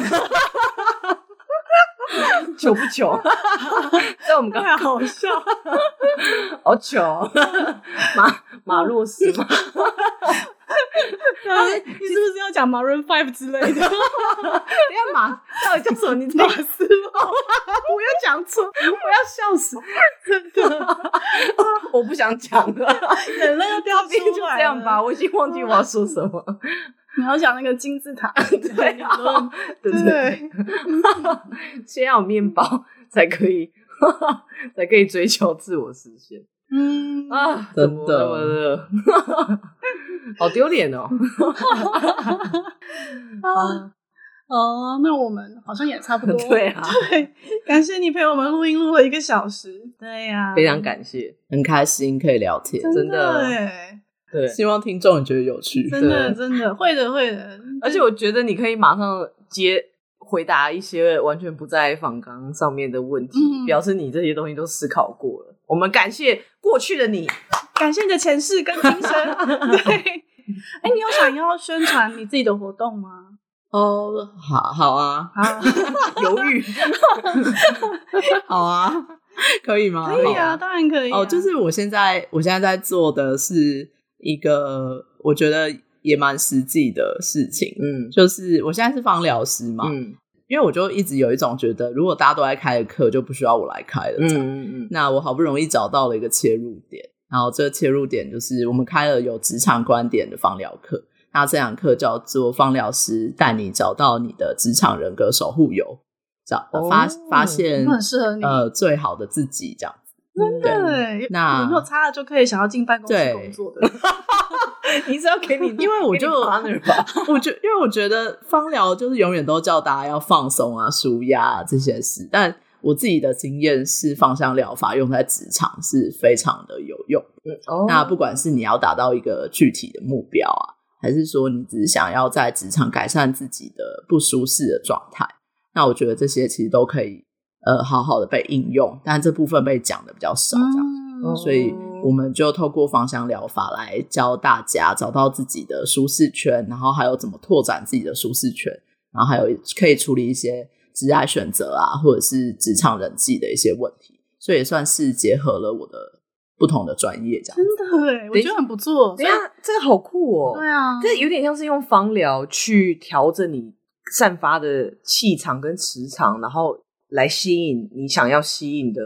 糗不糗？在我们刚才好笑，好糗，马马洛斯吗？欸、你是不是要讲 Maroon Five 之类的？[laughs] 你要马到底叫什么？你马斯洛？[laughs] 我要讲错，我要笑死！真的，我不想讲了，[laughs] 眼泪要掉出来。就这样吧，我已经忘记我要说什么。你要讲那个金字塔，对啊，对对对，先要有面包才可以，才可以追求自我实现。嗯啊，真的，[laughs] 好丢脸哦！[laughs] 啊哦，那我们好像也差不多。[laughs] 对啊，对，感谢你陪我们录音录了一个小时。对呀，非常感谢，很开心可以聊天，真的。对，希望听众也觉得有趣。真的，真的会的，会的。而且我觉得你可以马上接回答一些完全不在访纲上面的问题，嗯，表示你这些东西都思考过了。我们感谢过去的你，[laughs] 感谢你的前世跟今生。[laughs] 对，哎，你有想要宣传你自己的活动吗？哦，好好啊，[laughs] 犹豫，好啊，可以吗？可以啊，当然可以啊。哦，就是我现在，我现在在做的是一个我觉得也蛮实际的事情，嗯，就是我现在是芳疗师嘛，嗯，因为我就一直有一种觉得，如果大家都在开的课，就不需要我来开了，嗯嗯嗯。那我好不容易找到了一个切入点，然后这个切入点就是我们开了有职场观点的放疗课。那这堂课叫做“放疗师带你找到你的职场人格守护油”，找发、哦、发现很适合你呃最好的自己这样子。真的，那有没有差了就可以想要进办公室工作的？[laughs] 你是要给你，因为我就 [laughs] 我觉，因为我觉得芳疗就是永远都叫大家要放松啊、舒压啊这些事，但我自己的经验是，芳香疗法用在职场是非常的有用。嗯哦，那不管是你要达到一个具体的目标啊。还是说你只是想要在职场改善自己的不舒适的状态？那我觉得这些其实都可以呃好好的被应用，但这部分被讲的比较少，这样，嗯，所以我们就透过芳香疗法来教大家找到自己的舒适圈，然后还有怎么拓展自己的舒适圈，然后还有可以处理一些职业选择啊，或者是职场人际的一些问题，所以也算是结合了我的。不同的专业，这样真的哎，我觉得很不错。对啊，这个好酷哦！对啊，这有点像是用芳疗去调整你散发的气场跟磁场，然后来吸引你想要吸引的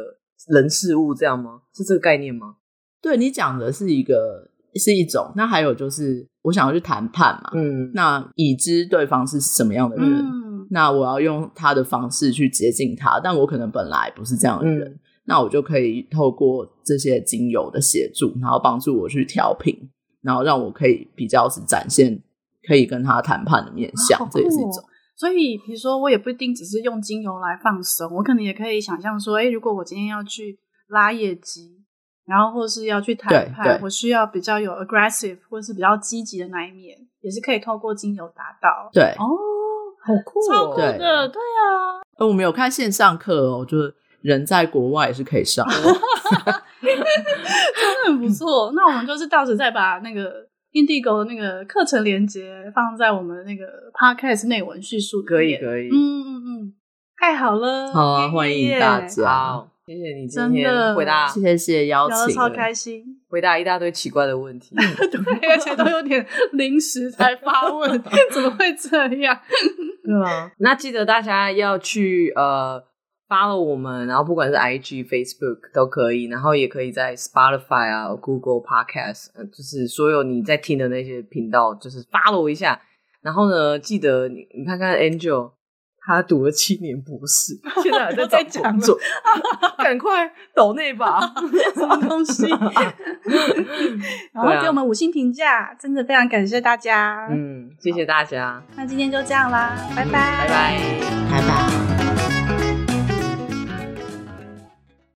人事物，这样吗？是这个概念吗？对，你讲的是一个是一种，那还有就是我想要去谈判嘛，嗯，那已知对方是什么样的人，嗯，那我要用他的方式去接近他，但我可能本来不是这样的人。嗯那我就可以透过这些精油的协助，然后帮助我去调频，然后让我可以比较是展现可以跟他谈判的面相，啊哦、这也是一种。所以，比如说，我也不一定只是用精油来放松，我可能也可以想象说，哎，如果我今天要去拉业绩，然后或是要去谈判，我需要比较有 aggressive 或是比较积极的那一面，也是可以透过精油达到。对，哦，好酷哦，超酷的，对，对啊。呃，我们有看线上课哦，就是。人在国外也是可以上的，[laughs] 真的很不错。[laughs] 那我们就是到时再把那个 Indigo 的那个课程连接放在我们那个 Podcast 内文叙述。可以，可以。嗯嗯嗯，太好了。好啊，欢迎大家。好，谢谢你今天回答，谢谢谢谢邀请，超开心，回答一大堆奇怪的问题。[laughs] 对，而且都有点临时才发问，[laughs] 怎么会这样？对啊，[laughs] 那记得大家要去呃。follow 我们，然后不管是 IG、Facebook 都可以，然后也可以在 Spotify 啊、Google Podcast，就是所有你在听的那些频道，就是 follow 一下。然后呢，记得你你看看 Angel，他读了七年博士，[laughs] 现在还在找 [laughs] 工作，[laughs] 赶快抖那吧，什么东西？然后给我们五星评价，真的非常感谢大家。嗯，谢谢大家。那今天就这样啦，拜拜，拜拜，拜拜。